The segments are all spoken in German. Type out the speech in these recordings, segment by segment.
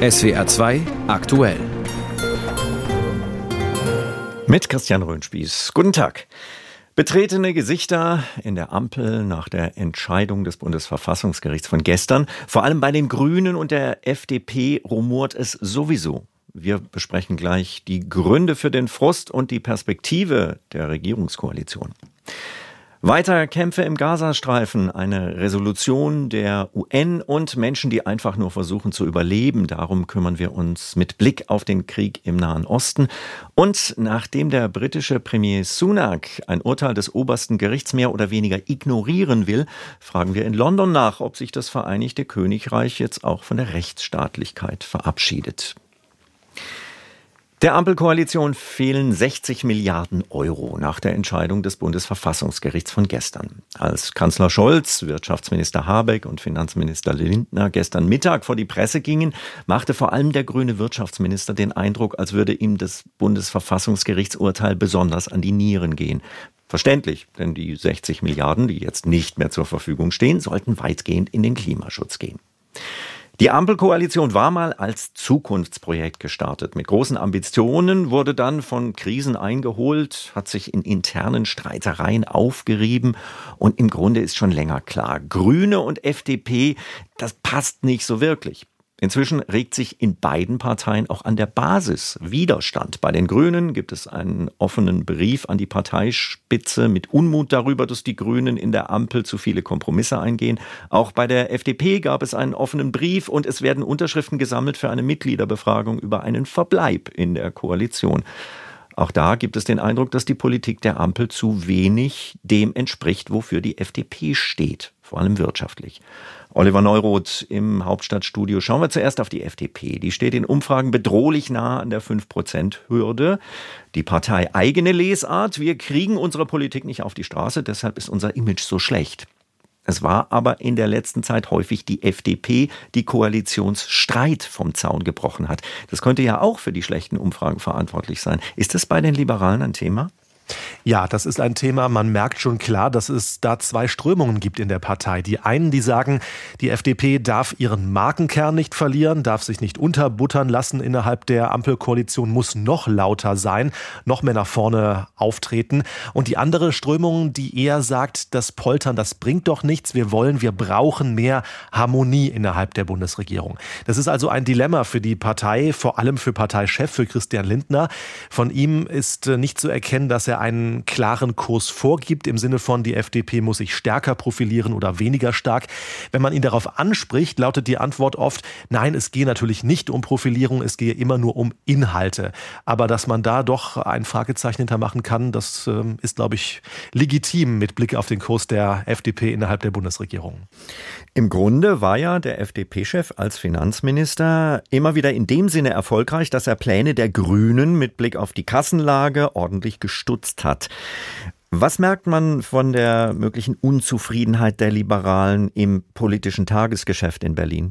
SWR 2 aktuell. Mit Christian Röhnspieß. Guten Tag. Betretene Gesichter in der Ampel nach der Entscheidung des Bundesverfassungsgerichts von gestern. Vor allem bei den Grünen und der FDP rumort es sowieso. Wir besprechen gleich die Gründe für den Frust und die Perspektive der Regierungskoalition. Weiter Kämpfe im Gazastreifen, eine Resolution der UN und Menschen, die einfach nur versuchen zu überleben. Darum kümmern wir uns mit Blick auf den Krieg im Nahen Osten. Und nachdem der britische Premier Sunak ein Urteil des obersten Gerichts mehr oder weniger ignorieren will, fragen wir in London nach, ob sich das Vereinigte Königreich jetzt auch von der Rechtsstaatlichkeit verabschiedet. Der Ampelkoalition fehlen 60 Milliarden Euro nach der Entscheidung des Bundesverfassungsgerichts von gestern. Als Kanzler Scholz, Wirtschaftsminister Habeck und Finanzminister Lindner gestern Mittag vor die Presse gingen, machte vor allem der grüne Wirtschaftsminister den Eindruck, als würde ihm das Bundesverfassungsgerichtsurteil besonders an die Nieren gehen. Verständlich, denn die 60 Milliarden, die jetzt nicht mehr zur Verfügung stehen, sollten weitgehend in den Klimaschutz gehen. Die Ampelkoalition war mal als Zukunftsprojekt gestartet. Mit großen Ambitionen wurde dann von Krisen eingeholt, hat sich in internen Streitereien aufgerieben und im Grunde ist schon länger klar, Grüne und FDP, das passt nicht so wirklich. Inzwischen regt sich in beiden Parteien auch an der Basis Widerstand. Bei den Grünen gibt es einen offenen Brief an die Parteispitze mit Unmut darüber, dass die Grünen in der Ampel zu viele Kompromisse eingehen. Auch bei der FDP gab es einen offenen Brief und es werden Unterschriften gesammelt für eine Mitgliederbefragung über einen Verbleib in der Koalition. Auch da gibt es den Eindruck, dass die Politik der Ampel zu wenig dem entspricht, wofür die FDP steht, vor allem wirtschaftlich. Oliver Neuroth im Hauptstadtstudio. Schauen wir zuerst auf die FDP. Die steht in Umfragen bedrohlich nah an der 5-Prozent-Hürde. Die Partei eigene Lesart. Wir kriegen unsere Politik nicht auf die Straße, deshalb ist unser Image so schlecht. Es war aber in der letzten Zeit häufig die FDP, die Koalitionsstreit vom Zaun gebrochen hat. Das könnte ja auch für die schlechten Umfragen verantwortlich sein. Ist das bei den Liberalen ein Thema? Ja, das ist ein Thema, man merkt schon klar, dass es da zwei Strömungen gibt in der Partei. Die einen, die sagen, die FDP darf ihren Markenkern nicht verlieren, darf sich nicht unterbuttern lassen innerhalb der Ampelkoalition, muss noch lauter sein, noch mehr nach vorne auftreten. Und die andere Strömung, die eher sagt, das Poltern, das bringt doch nichts, wir wollen, wir brauchen mehr Harmonie innerhalb der Bundesregierung. Das ist also ein Dilemma für die Partei, vor allem für Parteichef, für Christian Lindner. Von ihm ist nicht zu erkennen, dass er einen klaren Kurs vorgibt, im Sinne von, die FDP muss sich stärker profilieren oder weniger stark. Wenn man ihn darauf anspricht, lautet die Antwort oft, nein, es gehe natürlich nicht um Profilierung, es gehe immer nur um Inhalte. Aber dass man da doch ein Fragezeichen hintermachen kann, das ähm, ist, glaube ich, legitim mit Blick auf den Kurs der FDP innerhalb der Bundesregierung. Im Grunde war ja der FDP-Chef als Finanzminister immer wieder in dem Sinne erfolgreich, dass er Pläne der Grünen mit Blick auf die Kassenlage ordentlich gestutzt hat. Was merkt man von der möglichen Unzufriedenheit der Liberalen im politischen Tagesgeschäft in Berlin?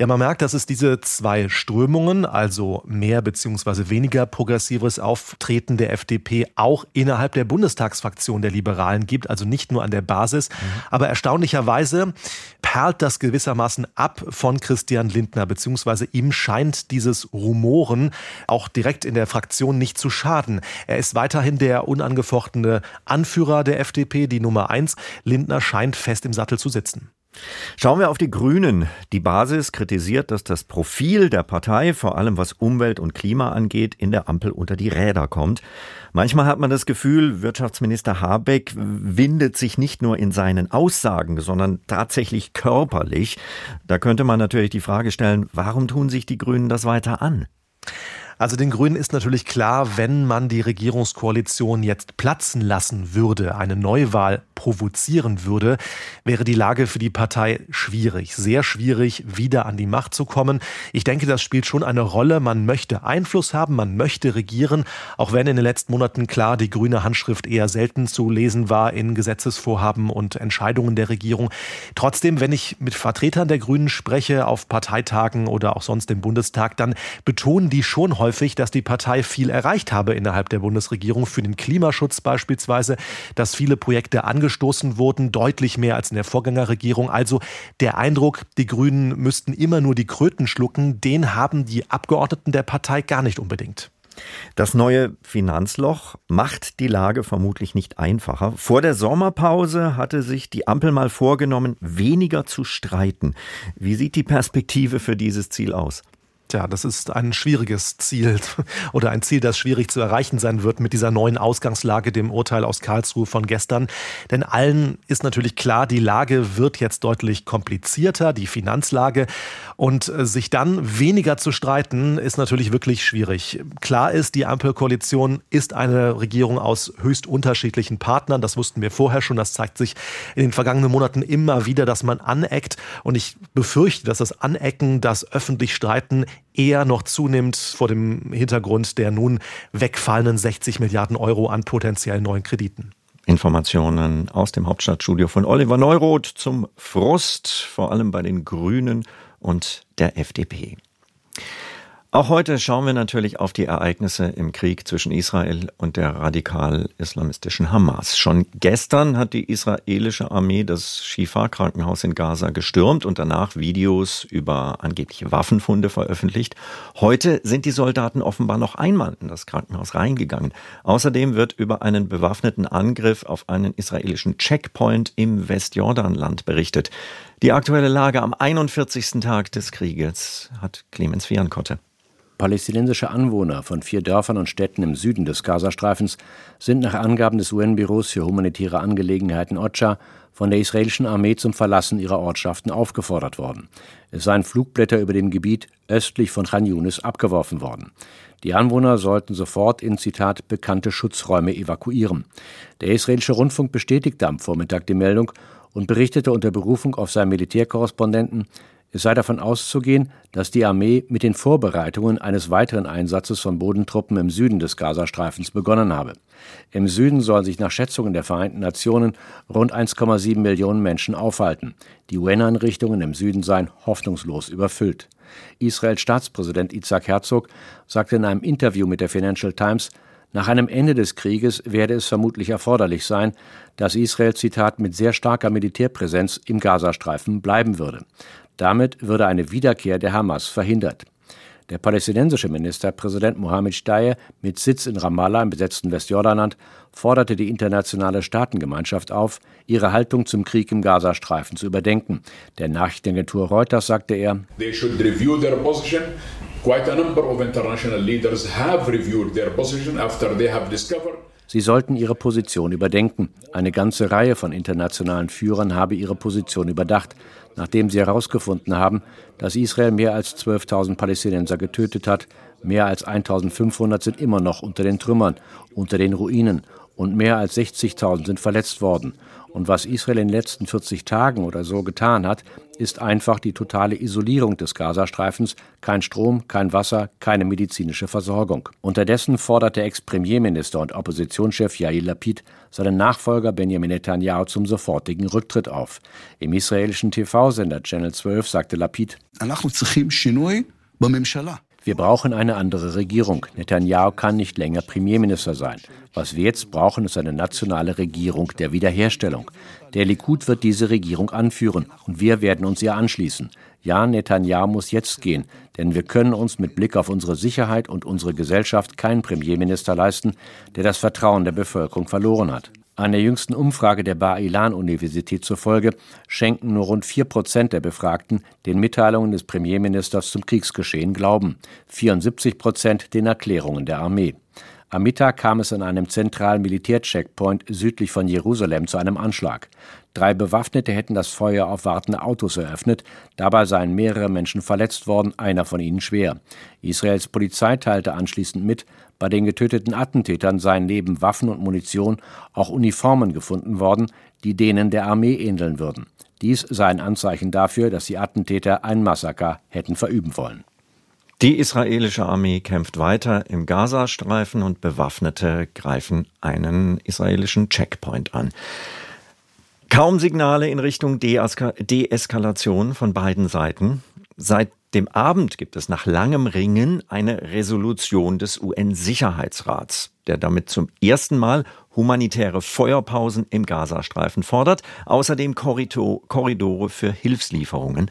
Ja, man merkt, dass es diese zwei Strömungen, also mehr beziehungsweise weniger progressives Auftreten der FDP auch innerhalb der Bundestagsfraktion der Liberalen gibt, also nicht nur an der Basis. Mhm. Aber erstaunlicherweise perlt das gewissermaßen ab von Christian Lindner, beziehungsweise ihm scheint dieses Rumoren auch direkt in der Fraktion nicht zu schaden. Er ist weiterhin der unangefochtene Anführer der FDP, die Nummer eins. Lindner scheint fest im Sattel zu sitzen. Schauen wir auf die Grünen. Die Basis kritisiert, dass das Profil der Partei, vor allem was Umwelt und Klima angeht, in der Ampel unter die Räder kommt. Manchmal hat man das Gefühl, Wirtschaftsminister Habeck windet sich nicht nur in seinen Aussagen, sondern tatsächlich körperlich. Da könnte man natürlich die Frage stellen, warum tun sich die Grünen das weiter an? Also den Grünen ist natürlich klar, wenn man die Regierungskoalition jetzt platzen lassen würde, eine Neuwahl provozieren würde, wäre die Lage für die Partei schwierig, sehr schwierig, wieder an die Macht zu kommen. Ich denke, das spielt schon eine Rolle. Man möchte Einfluss haben, man möchte regieren, auch wenn in den letzten Monaten klar die grüne Handschrift eher selten zu lesen war in Gesetzesvorhaben und Entscheidungen der Regierung. Trotzdem, wenn ich mit Vertretern der Grünen spreche, auf Parteitagen oder auch sonst im Bundestag, dann betonen die schon häufig, dass die Partei viel erreicht habe innerhalb der Bundesregierung für den Klimaschutz beispielsweise, dass viele Projekte angestoßen angestoßen wurden, deutlich mehr als in der Vorgängerregierung. Also der Eindruck, die Grünen müssten immer nur die Kröten schlucken, den haben die Abgeordneten der Partei gar nicht unbedingt. Das neue Finanzloch macht die Lage vermutlich nicht einfacher. Vor der Sommerpause hatte sich die Ampel mal vorgenommen, weniger zu streiten. Wie sieht die Perspektive für dieses Ziel aus? Tja, das ist ein schwieriges Ziel oder ein Ziel, das schwierig zu erreichen sein wird mit dieser neuen Ausgangslage, dem Urteil aus Karlsruhe von gestern. Denn allen ist natürlich klar, die Lage wird jetzt deutlich komplizierter, die Finanzlage. Und äh, sich dann weniger zu streiten, ist natürlich wirklich schwierig. Klar ist, die Ampelkoalition ist eine Regierung aus höchst unterschiedlichen Partnern. Das wussten wir vorher schon. Das zeigt sich in den vergangenen Monaten immer wieder, dass man aneckt. Und ich befürchte, dass das Anecken, das öffentlich Streiten eher noch zunimmt vor dem Hintergrund der nun wegfallenden 60 Milliarden Euro an potenziellen neuen Krediten. Informationen aus dem Hauptstadtstudio von Oliver Neuroth zum Frust, vor allem bei den Grünen und der FDP. Auch heute schauen wir natürlich auf die Ereignisse im Krieg zwischen Israel und der radikal-islamistischen Hamas. Schon gestern hat die israelische Armee das Shifa-Krankenhaus in Gaza gestürmt und danach Videos über angebliche Waffenfunde veröffentlicht. Heute sind die Soldaten offenbar noch einmal in das Krankenhaus reingegangen. Außerdem wird über einen bewaffneten Angriff auf einen israelischen Checkpoint im Westjordanland berichtet. Die aktuelle Lage am 41. Tag des Krieges hat Clemens Fiankotte. Palästinensische Anwohner von vier Dörfern und Städten im Süden des Gazastreifens sind nach Angaben des UN-Büros für humanitäre Angelegenheiten OCHA von der israelischen Armee zum Verlassen ihrer Ortschaften aufgefordert worden. Es seien Flugblätter über dem Gebiet östlich von Khan Yunis abgeworfen worden. Die Anwohner sollten sofort in Zitat bekannte Schutzräume evakuieren. Der israelische Rundfunk bestätigte am Vormittag die Meldung und berichtete unter Berufung auf seinen Militärkorrespondenten, es sei davon auszugehen, dass die Armee mit den Vorbereitungen eines weiteren Einsatzes von Bodentruppen im Süden des Gazastreifens begonnen habe. Im Süden sollen sich nach Schätzungen der Vereinten Nationen rund 1,7 Millionen Menschen aufhalten. Die UN-Einrichtungen im Süden seien hoffnungslos überfüllt. Israels Staatspräsident Isaac Herzog sagte in einem Interview mit der Financial Times, nach einem Ende des Krieges werde es vermutlich erforderlich sein, dass Israel, Zitat, mit sehr starker Militärpräsenz im Gazastreifen bleiben würde. Damit würde eine Wiederkehr der Hamas verhindert. Der palästinensische Ministerpräsident Mohammed Steyer mit Sitz in Ramallah im besetzten Westjordanland forderte die internationale Staatengemeinschaft auf, ihre Haltung zum Krieg im Gazastreifen zu überdenken. Der Nachrichtenagentur Reuters sagte er, Sie sollten ihre Position überdenken. Eine ganze Reihe von internationalen Führern habe ihre Position überdacht nachdem sie herausgefunden haben, dass Israel mehr als 12.000 Palästinenser getötet hat, mehr als 1.500 sind immer noch unter den Trümmern, unter den Ruinen und mehr als 60.000 sind verletzt worden. Und was Israel in den letzten 40 Tagen oder so getan hat, ist einfach die totale Isolierung des Gazastreifens, kein Strom, kein Wasser, keine medizinische Versorgung. Unterdessen fordert der Ex-Premierminister und Oppositionschef Yair Lapid seinen Nachfolger Benjamin Netanyahu zum sofortigen Rücktritt auf. Im israelischen TV-Sender Channel 12 sagte Lapid, wir brauchen eine andere Regierung. Netanyahu kann nicht länger Premierminister sein. Was wir jetzt brauchen, ist eine nationale Regierung der Wiederherstellung. Der Likud wird diese Regierung anführen und wir werden uns ihr anschließen. Ja, Netanyahu muss jetzt gehen, denn wir können uns mit Blick auf unsere Sicherheit und unsere Gesellschaft keinen Premierminister leisten, der das Vertrauen der Bevölkerung verloren hat. Einer jüngsten Umfrage der Bar-Ilan-Universität zufolge schenken nur rund vier Prozent der Befragten den Mitteilungen des Premierministers zum Kriegsgeschehen Glauben, 74 Prozent den Erklärungen der Armee. Am Mittag kam es an einem zentralen Militärcheckpoint südlich von Jerusalem zu einem Anschlag. Drei Bewaffnete hätten das Feuer auf wartende Autos eröffnet. Dabei seien mehrere Menschen verletzt worden, einer von ihnen schwer. Israels Polizei teilte anschließend mit, bei den getöteten Attentätern seien neben Waffen und Munition auch Uniformen gefunden worden, die denen der Armee ähneln würden. Dies sei ein Anzeichen dafür, dass die Attentäter ein Massaker hätten verüben wollen. Die israelische Armee kämpft weiter im Gazastreifen und Bewaffnete greifen einen israelischen Checkpoint an. Kaum Signale in Richtung Deeskalation von beiden Seiten. Seit Dem Abend gibt es nach langem Ringen eine Resolution des UN-Sicherheitsrats, der damit zum ersten Mal humanitäre Feuerpausen im Gazastreifen fordert, außerdem Korridore für Hilfslieferungen.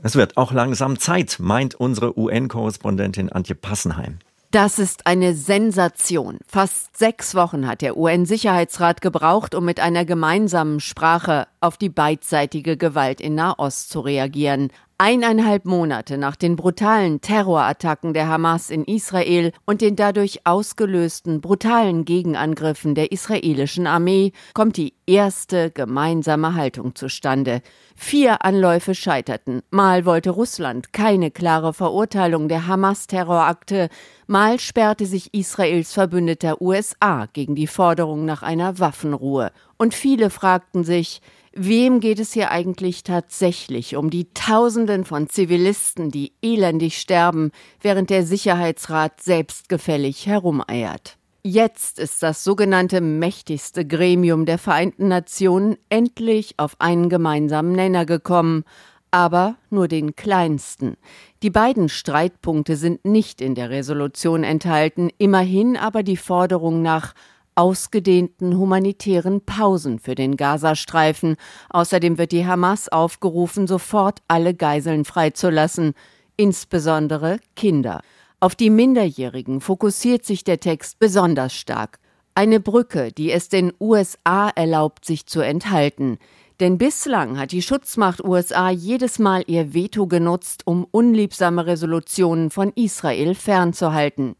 Es wird auch langsam Zeit, meint unsere UN-Korrespondentin Antje Passenheim. Das ist eine Sensation. Fast sechs Wochen hat der UN-Sicherheitsrat gebraucht, um mit einer gemeinsamen Sprache auf die beidseitige Gewalt in Nahost zu reagieren. Eineinhalb Monate nach den brutalen Terrorattacken der Hamas in Israel und den dadurch ausgelösten brutalen Gegenangriffen der israelischen Armee kommt die erste gemeinsame Haltung zustande. Vier Anläufe scheiterten. Mal wollte Russland keine klare Verurteilung der Hamas-Terrorakte, mal sperrte sich Israels Verbündeter USA gegen die Forderung nach einer Waffenruhe. Und viele fragten sich, Wem geht es hier eigentlich tatsächlich um die Tausenden von Zivilisten, die elendig sterben, während der Sicherheitsrat selbstgefällig herumeiert? Jetzt ist das sogenannte mächtigste Gremium der Vereinten Nationen endlich auf einen gemeinsamen Nenner gekommen, aber nur den kleinsten. Die beiden Streitpunkte sind nicht in der Resolution enthalten, immerhin aber die Forderung nach ausgedehnten humanitären Pausen für den Gazastreifen. Außerdem wird die Hamas aufgerufen, sofort alle Geiseln freizulassen, insbesondere Kinder. Auf die Minderjährigen fokussiert sich der Text besonders stark. Eine Brücke, die es den USA erlaubt, sich zu enthalten. Denn bislang hat die Schutzmacht USA jedes Mal ihr Veto genutzt, um unliebsame Resolutionen von Israel fernzuhalten.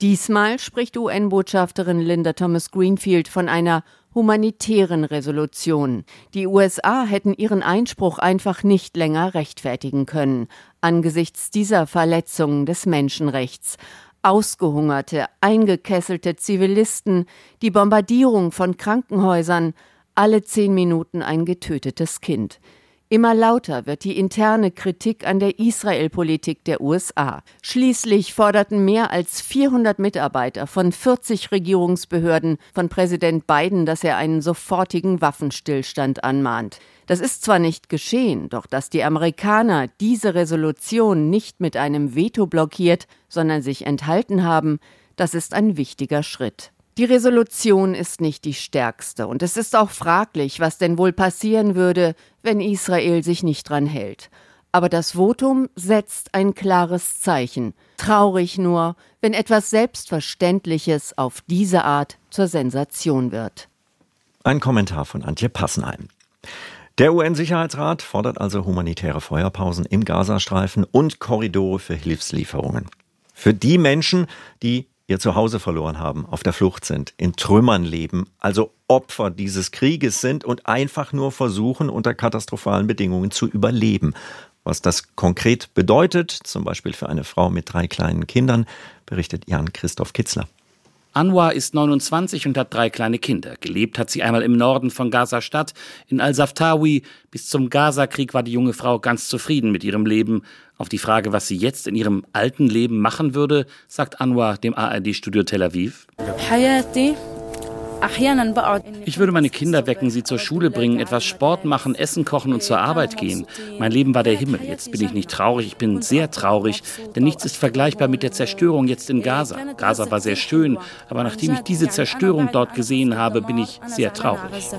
Diesmal spricht UN-Botschafterin Linda Thomas Greenfield von einer humanitären Resolution. Die USA hätten ihren Einspruch einfach nicht länger rechtfertigen können angesichts dieser Verletzungen des Menschenrechts. Ausgehungerte, eingekesselte Zivilisten, die Bombardierung von Krankenhäusern, alle zehn Minuten ein getötetes Kind. Immer lauter wird die interne Kritik an der Israel-Politik der USA. Schließlich forderten mehr als 400 Mitarbeiter von 40 Regierungsbehörden von Präsident Biden, dass er einen sofortigen Waffenstillstand anmahnt. Das ist zwar nicht geschehen, doch dass die Amerikaner diese Resolution nicht mit einem Veto blockiert, sondern sich enthalten haben, das ist ein wichtiger Schritt. Die Resolution ist nicht die stärkste und es ist auch fraglich, was denn wohl passieren würde, wenn Israel sich nicht dran hält. Aber das Votum setzt ein klares Zeichen. Traurig nur, wenn etwas Selbstverständliches auf diese Art zur Sensation wird. Ein Kommentar von Antje Passenheim. Der UN-Sicherheitsrat fordert also humanitäre Feuerpausen im Gazastreifen und Korridore für Hilfslieferungen. Für die Menschen, die ihr Zuhause verloren haben, auf der Flucht sind, in Trümmern leben, also Opfer dieses Krieges sind und einfach nur versuchen, unter katastrophalen Bedingungen zu überleben. Was das konkret bedeutet, zum Beispiel für eine Frau mit drei kleinen Kindern, berichtet Jan Christoph Kitzler. Anwar ist 29 und hat drei kleine Kinder. Gelebt hat sie einmal im Norden von Gaza-Stadt, in Al-Saftawi. Bis zum Gaza-Krieg war die junge Frau ganz zufrieden mit ihrem Leben. Auf die Frage, was sie jetzt in ihrem alten Leben machen würde, sagt Anwar dem ARD-Studio Tel Aviv. Ich würde meine Kinder wecken, sie zur Schule bringen, etwas Sport machen, Essen kochen und zur Arbeit gehen. Mein Leben war der Himmel. Jetzt bin ich nicht traurig, ich bin sehr traurig, denn nichts ist vergleichbar mit der Zerstörung jetzt in Gaza. Gaza war sehr schön, aber nachdem ich diese Zerstörung dort gesehen habe, bin ich sehr traurig.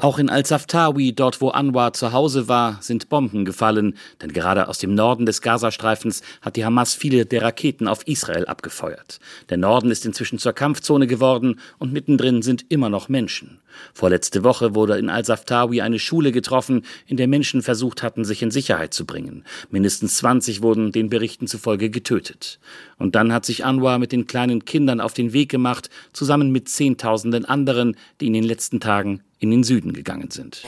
Auch in Al-Saftawi, dort wo Anwar zu Hause war, sind Bomben gefallen, denn gerade aus dem Norden des Gazastreifens hat die Hamas viele der Raketen auf Israel abgefeuert. Der Norden ist inzwischen zur Kampfzone geworden und mittendrin sind immer noch Menschen. Vorletzte Woche wurde in Al-Saftawi eine Schule getroffen, in der Menschen versucht hatten, sich in Sicherheit zu bringen. Mindestens 20 wurden den Berichten zufolge getötet. Und dann hat sich Anwar mit den kleinen Kindern auf den Weg gemacht, zusammen mit Zehntausenden anderen, die in den letzten Tagen in den Süden gegangen sind.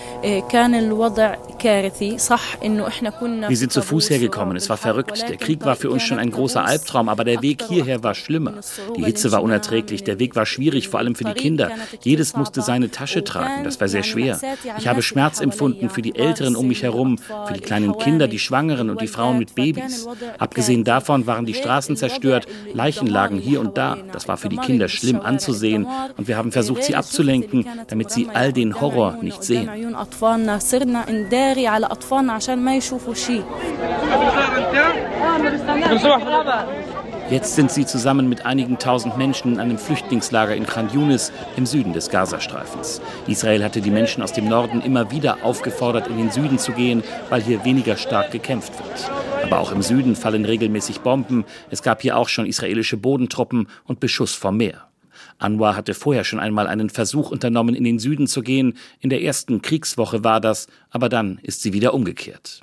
Wir sind zu Fuß hergekommen. Es war verrückt. Der Krieg war für uns schon ein großer Albtraum, aber der Weg hierher war schlimmer. Die Hitze war unerträglich, der Weg war schwierig, vor allem für die Kinder. Jedes musste seine Tasche tragen. Das war sehr schwer. Ich habe Schmerz empfunden für die Älteren um mich herum, für die kleinen Kinder, die Schwangeren und die Frauen mit Babys. Abgesehen davon waren die Straßen zerstört, Leichen lagen hier und da. Das war für die Kinder schlimm anzusehen und wir haben versucht, sie abzulenken, damit sie all den Horror nicht sehen. Jetzt sind sie zusammen mit einigen tausend Menschen in einem Flüchtlingslager in Khan Yunis im Süden des Gazastreifens. Israel hatte die Menschen aus dem Norden immer wieder aufgefordert, in den Süden zu gehen, weil hier weniger stark gekämpft wird. Aber auch im Süden fallen regelmäßig Bomben. Es gab hier auch schon israelische Bodentruppen und Beschuss vom Meer. Anwar hatte vorher schon einmal einen Versuch unternommen, in den Süden zu gehen. In der ersten Kriegswoche war das, aber dann ist sie wieder umgekehrt.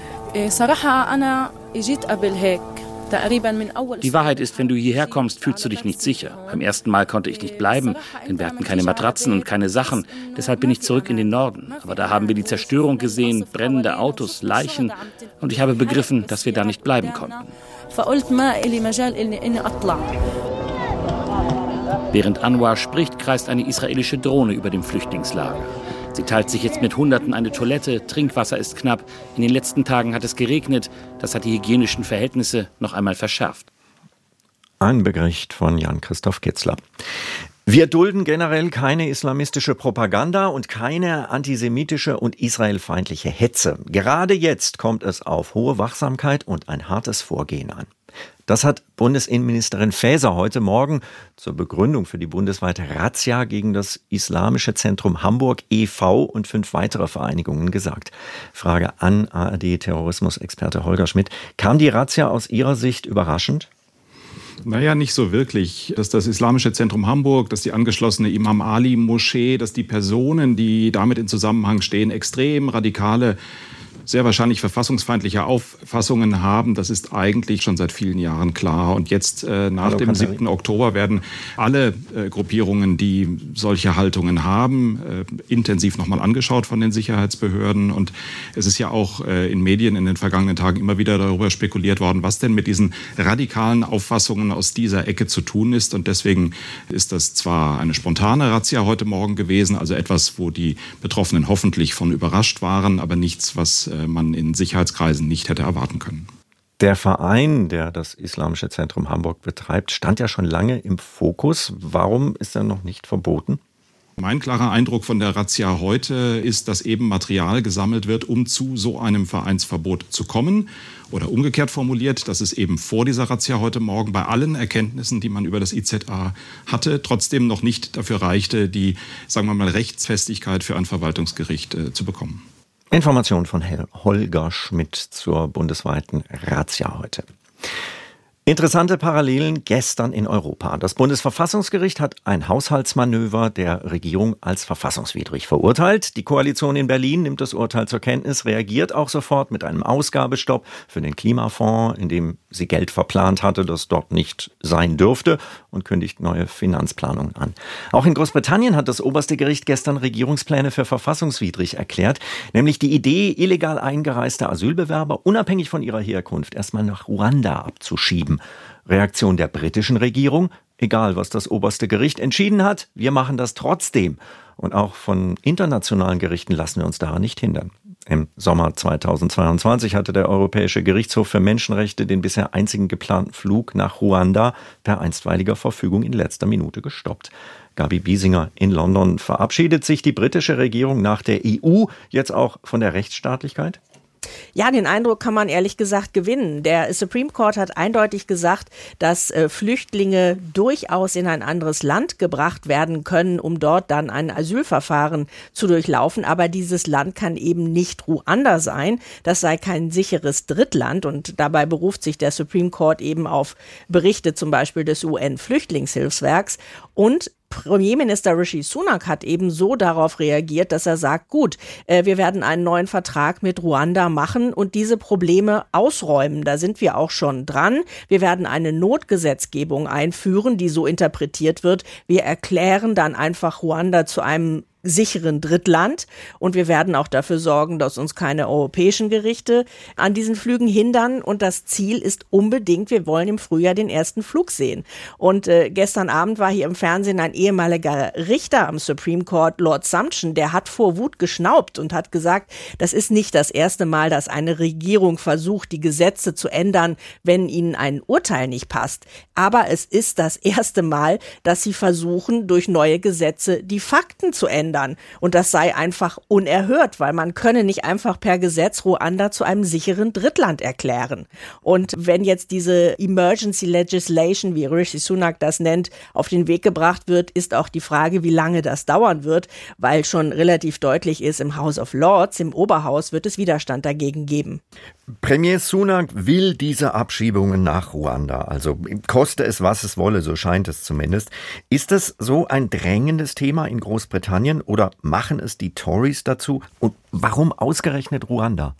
Die Wahrheit ist, wenn du hierher kommst, fühlst du dich nicht sicher. Beim ersten Mal konnte ich nicht bleiben, denn wir hatten keine Matratzen und keine Sachen. Deshalb bin ich zurück in den Norden. Aber da haben wir die Zerstörung gesehen, brennende Autos, Leichen. Und ich habe begriffen, dass wir da nicht bleiben konnten. Während Anwar spricht, kreist eine israelische Drohne über dem Flüchtlingslager. Sie teilt sich jetzt mit Hunderten eine Toilette, Trinkwasser ist knapp. In den letzten Tagen hat es geregnet. Das hat die hygienischen Verhältnisse noch einmal verschärft. Ein Bericht von Jan-Christoph Kitzler. Wir dulden generell keine islamistische Propaganda und keine antisemitische und israelfeindliche Hetze. Gerade jetzt kommt es auf hohe Wachsamkeit und ein hartes Vorgehen an. Das hat Bundesinnenministerin Faeser heute Morgen zur Begründung für die bundesweite Razzia gegen das Islamische Zentrum Hamburg e.V. und fünf weitere Vereinigungen gesagt. Frage an ARD-Terrorismusexperte Holger Schmidt. Kam die Razzia aus Ihrer Sicht überraschend? Naja, nicht so wirklich. Dass das Islamische Zentrum Hamburg, dass die angeschlossene Imam Ali Moschee, dass die Personen, die damit in Zusammenhang stehen, extrem radikale sehr wahrscheinlich verfassungsfeindliche Auffassungen haben. Das ist eigentlich schon seit vielen Jahren klar. Und jetzt äh, nach Hallo, dem 7. Oktober werden alle äh, Gruppierungen, die solche Haltungen haben, äh, intensiv nochmal angeschaut von den Sicherheitsbehörden. Und es ist ja auch äh, in Medien in den vergangenen Tagen immer wieder darüber spekuliert worden, was denn mit diesen radikalen Auffassungen aus dieser Ecke zu tun ist. Und deswegen ist das zwar eine spontane Razzia heute Morgen gewesen, also etwas, wo die Betroffenen hoffentlich von überrascht waren, aber nichts, was äh, man in Sicherheitskreisen nicht hätte erwarten können. Der Verein, der das Islamische Zentrum Hamburg betreibt, stand ja schon lange im Fokus. Warum ist er noch nicht verboten? Mein klarer Eindruck von der Razzia heute ist, dass eben Material gesammelt wird, um zu so einem Vereinsverbot zu kommen. Oder umgekehrt formuliert, dass es eben vor dieser Razzia heute Morgen bei allen Erkenntnissen, die man über das IZA hatte, trotzdem noch nicht dafür reichte, die, sagen wir mal, Rechtsfestigkeit für ein Verwaltungsgericht äh, zu bekommen. Information von Holger Schmidt zur bundesweiten Razzia heute. Interessante Parallelen gestern in Europa. Das Bundesverfassungsgericht hat ein Haushaltsmanöver der Regierung als verfassungswidrig verurteilt. Die Koalition in Berlin nimmt das Urteil zur Kenntnis, reagiert auch sofort mit einem Ausgabestopp für den Klimafonds, in dem sie Geld verplant hatte, das dort nicht sein dürfte und kündigt neue Finanzplanungen an. Auch in Großbritannien hat das oberste Gericht gestern Regierungspläne für verfassungswidrig erklärt, nämlich die Idee, illegal eingereiste Asylbewerber unabhängig von ihrer Herkunft erstmal nach Ruanda abzuschieben. Reaktion der britischen Regierung, egal was das oberste Gericht entschieden hat, wir machen das trotzdem. Und auch von internationalen Gerichten lassen wir uns daran nicht hindern. Im Sommer 2022 hatte der Europäische Gerichtshof für Menschenrechte den bisher einzigen geplanten Flug nach Ruanda per einstweiliger Verfügung in letzter Minute gestoppt. Gabi Biesinger in London. Verabschiedet sich die britische Regierung nach der EU jetzt auch von der Rechtsstaatlichkeit? Ja, den Eindruck kann man ehrlich gesagt gewinnen. Der Supreme Court hat eindeutig gesagt, dass äh, Flüchtlinge durchaus in ein anderes Land gebracht werden können, um dort dann ein Asylverfahren zu durchlaufen. Aber dieses Land kann eben nicht Ruanda sein. Das sei kein sicheres Drittland. Und dabei beruft sich der Supreme Court eben auf Berichte zum Beispiel des UN-Flüchtlingshilfswerks. Und Premierminister Rishi Sunak hat eben so darauf reagiert, dass er sagt, gut, äh, wir werden einen neuen Vertrag mit Ruanda machen und diese Probleme ausräumen. Da sind wir auch schon dran. Wir werden eine Notgesetzgebung einführen, die so interpretiert wird. Wir erklären dann einfach Ruanda zu einem sicheren Drittland. Und wir werden auch dafür sorgen, dass uns keine europäischen Gerichte an diesen Flügen hindern. Und das Ziel ist unbedingt, wir wollen im Frühjahr den ersten Flug sehen. Und äh, gestern Abend war hier im Fernsehen ein ehemaliger Richter am Supreme Court, Lord Sumption, der hat vor Wut geschnaubt und hat gesagt, das ist nicht das erste Mal, dass eine Regierung versucht, die Gesetze zu ändern, wenn ihnen ein Urteil nicht passt. Aber es ist das erste Mal, dass sie versuchen, durch neue Gesetze die Fakten zu ändern ändern. Und das sei einfach unerhört, weil man könne nicht einfach per Gesetz Ruanda zu einem sicheren Drittland erklären. Und wenn jetzt diese Emergency Legislation, wie Rishi Sunak das nennt, auf den Weg gebracht wird, ist auch die Frage, wie lange das dauern wird, weil schon relativ deutlich ist, im House of Lords, im Oberhaus, wird es Widerstand dagegen geben. Premier Sunak will diese Abschiebungen nach Ruanda, also koste es, was es wolle, so scheint es zumindest. Ist das so ein drängendes Thema in Großbritannien oder machen es die Tories dazu? Und warum ausgerechnet Ruanda?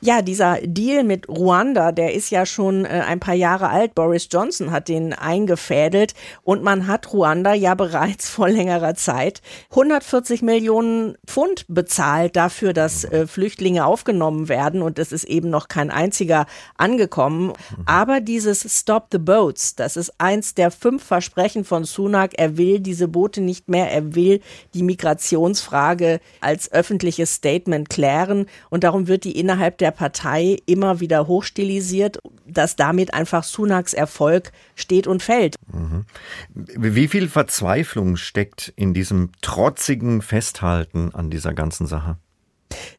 Ja, dieser Deal mit Ruanda, der ist ja schon äh, ein paar Jahre alt. Boris Johnson hat den eingefädelt und man hat Ruanda ja bereits vor längerer Zeit 140 Millionen Pfund bezahlt dafür, dass äh, Flüchtlinge aufgenommen werden und es ist eben noch kein einziger angekommen. Aber dieses Stop the Boats, das ist eins der fünf Versprechen von Sunak. Er will diese Boote nicht mehr. Er will die Migrationsfrage als öffentliches Statement klären und darum wird die innerhalb innerhalb der Partei immer wieder hochstilisiert, dass damit einfach Sunaks Erfolg steht und fällt. Mhm. Wie viel Verzweiflung steckt in diesem trotzigen Festhalten an dieser ganzen Sache?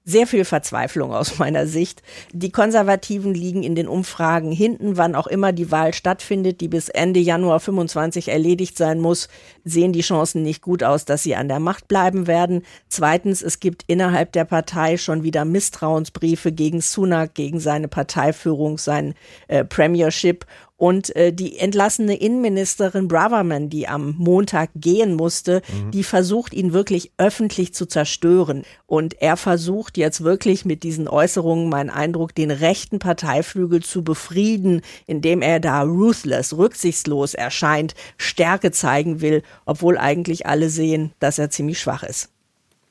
Sehr viel Verzweiflung aus meiner Sicht. Die Konservativen liegen in den Umfragen hinten, wann auch immer die Wahl stattfindet, die bis Ende Januar 25 erledigt sein muss, sehen die Chancen nicht gut aus, dass sie an der Macht bleiben werden. Zweitens, es gibt innerhalb der Partei schon wieder Misstrauensbriefe gegen Sunak, gegen seine Parteiführung, sein äh, Premiership und äh, die entlassene Innenministerin Braverman, die am Montag gehen musste, mhm. die versucht, ihn wirklich öffentlich zu zerstören. Und er versucht jetzt wirklich mit diesen Äußerungen, mein Eindruck, den rechten Parteiflügel zu befrieden, indem er da ruthless, rücksichtslos erscheint, Stärke zeigen will, obwohl eigentlich alle sehen, dass er ziemlich schwach ist.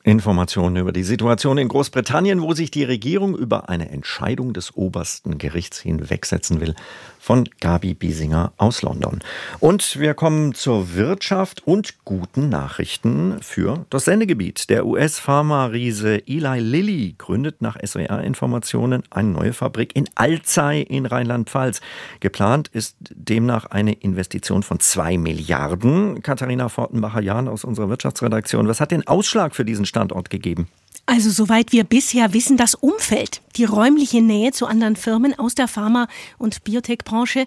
Informationen über die Situation in Großbritannien, wo sich die Regierung über eine Entscheidung des obersten Gerichts hinwegsetzen will, von Gabi Biesinger aus London. Und wir kommen zur Wirtschaft und guten Nachrichten für das Sendegebiet. Der US-Pharma-Riese Eli Lilly gründet nach SWR-Informationen eine neue Fabrik in Alzey in Rheinland-Pfalz. Geplant ist demnach eine Investition von zwei Milliarden. Katharina Fortenbacher-Jahn aus unserer Wirtschaftsredaktion. Was hat den Ausschlag für diesen Standort gegeben? Also soweit wir bisher wissen, das Umfeld, die räumliche Nähe zu anderen Firmen aus der Pharma- und Biotech-Branche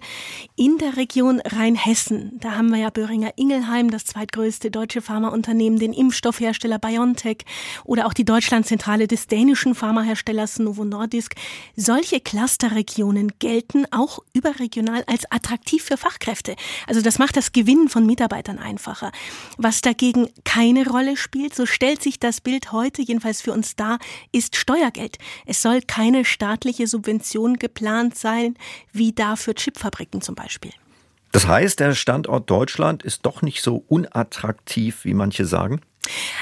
in der Region Rheinhessen. Da haben wir ja Böhringer Ingelheim, das zweitgrößte deutsche Pharmaunternehmen, den Impfstoffhersteller BioNTech oder auch die Deutschlandzentrale des dänischen Pharmaherstellers Novo Nordisk. Solche Clusterregionen gelten auch überregional als attraktiv für Fachkräfte. Also das macht das Gewinnen von Mitarbeitern einfacher. Was dagegen keine Rolle spielt, so stellt sich das Bild heute jedenfalls für uns dar, ist Steuergeld. Es soll keine staatliche Subvention geplant sein, wie da für Chipfabriken zum Beispiel. Das heißt, der Standort Deutschland ist doch nicht so unattraktiv, wie manche sagen?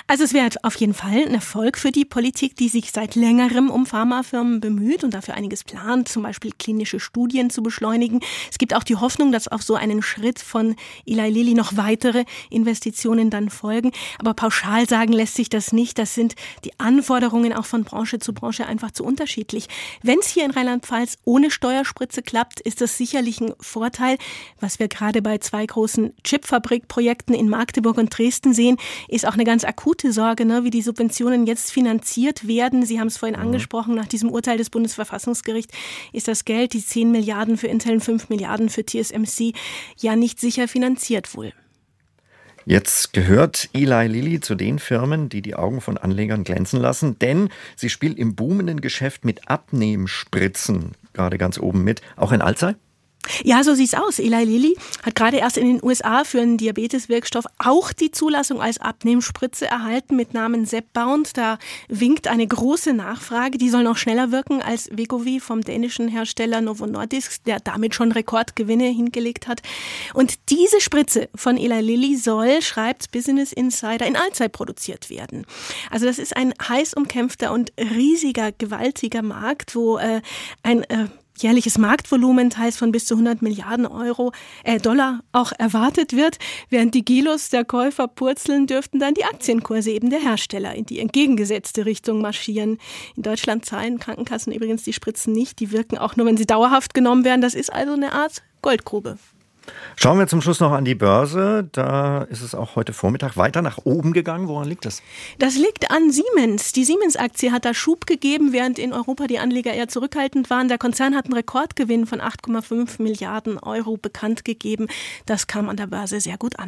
Also es wäre auf jeden Fall ein Erfolg für die Politik, die sich seit längerem um Pharmafirmen bemüht und dafür einiges plant, zum Beispiel klinische Studien zu beschleunigen. Es gibt auch die Hoffnung, dass auf so einen Schritt von Eli Lilly noch weitere Investitionen dann folgen. Aber pauschal sagen lässt sich das nicht. Das sind die Anforderungen auch von Branche zu Branche einfach zu unterschiedlich. Wenn es hier in Rheinland-Pfalz ohne Steuerspritze klappt, ist das sicherlich ein Vorteil. Was wir gerade bei zwei großen Chipfabrikprojekten in Magdeburg und Dresden sehen, ist auch eine ganz akute Sorge, ne, wie die Subventionen jetzt finanziert werden. Sie haben es vorhin mhm. angesprochen, nach diesem Urteil des Bundesverfassungsgerichts ist das Geld, die 10 Milliarden für Intel und 5 Milliarden für TSMC, ja nicht sicher finanziert wohl. Jetzt gehört Eli Lilly zu den Firmen, die die Augen von Anlegern glänzen lassen, denn sie spielt im boomenden Geschäft mit Abnehmspritzen gerade ganz oben mit. Auch in Alzey? Ja, so sieht's aus. Eli Lilly hat gerade erst in den USA für einen Diabeteswirkstoff auch die Zulassung als Abnehmspritze erhalten mit Namen Zepbound. Da winkt eine große Nachfrage. Die soll noch schneller wirken als Wegovy vom dänischen Hersteller Novo Nordisk, der damit schon Rekordgewinne hingelegt hat. Und diese Spritze von Eli Lilly soll, schreibt Business Insider, in Allzeit produziert werden. Also das ist ein heiß umkämpfter und riesiger, gewaltiger Markt, wo äh, ein äh, jährliches Marktvolumen teils von bis zu 100 Milliarden Euro, äh, Dollar auch erwartet wird. Während die Gilos der Käufer purzeln, dürften dann die Aktienkurse eben der Hersteller in die entgegengesetzte Richtung marschieren. In Deutschland zahlen Krankenkassen übrigens die Spritzen nicht. Die wirken auch nur, wenn sie dauerhaft genommen werden. Das ist also eine Art Goldgrube. Schauen wir zum Schluss noch an die Börse. Da ist es auch heute Vormittag weiter nach oben gegangen. Woran liegt das? Das liegt an Siemens. Die Siemens-Aktie hat da Schub gegeben, während in Europa die Anleger eher zurückhaltend waren. Der Konzern hat einen Rekordgewinn von 8,5 Milliarden Euro bekannt gegeben. Das kam an der Börse sehr gut an.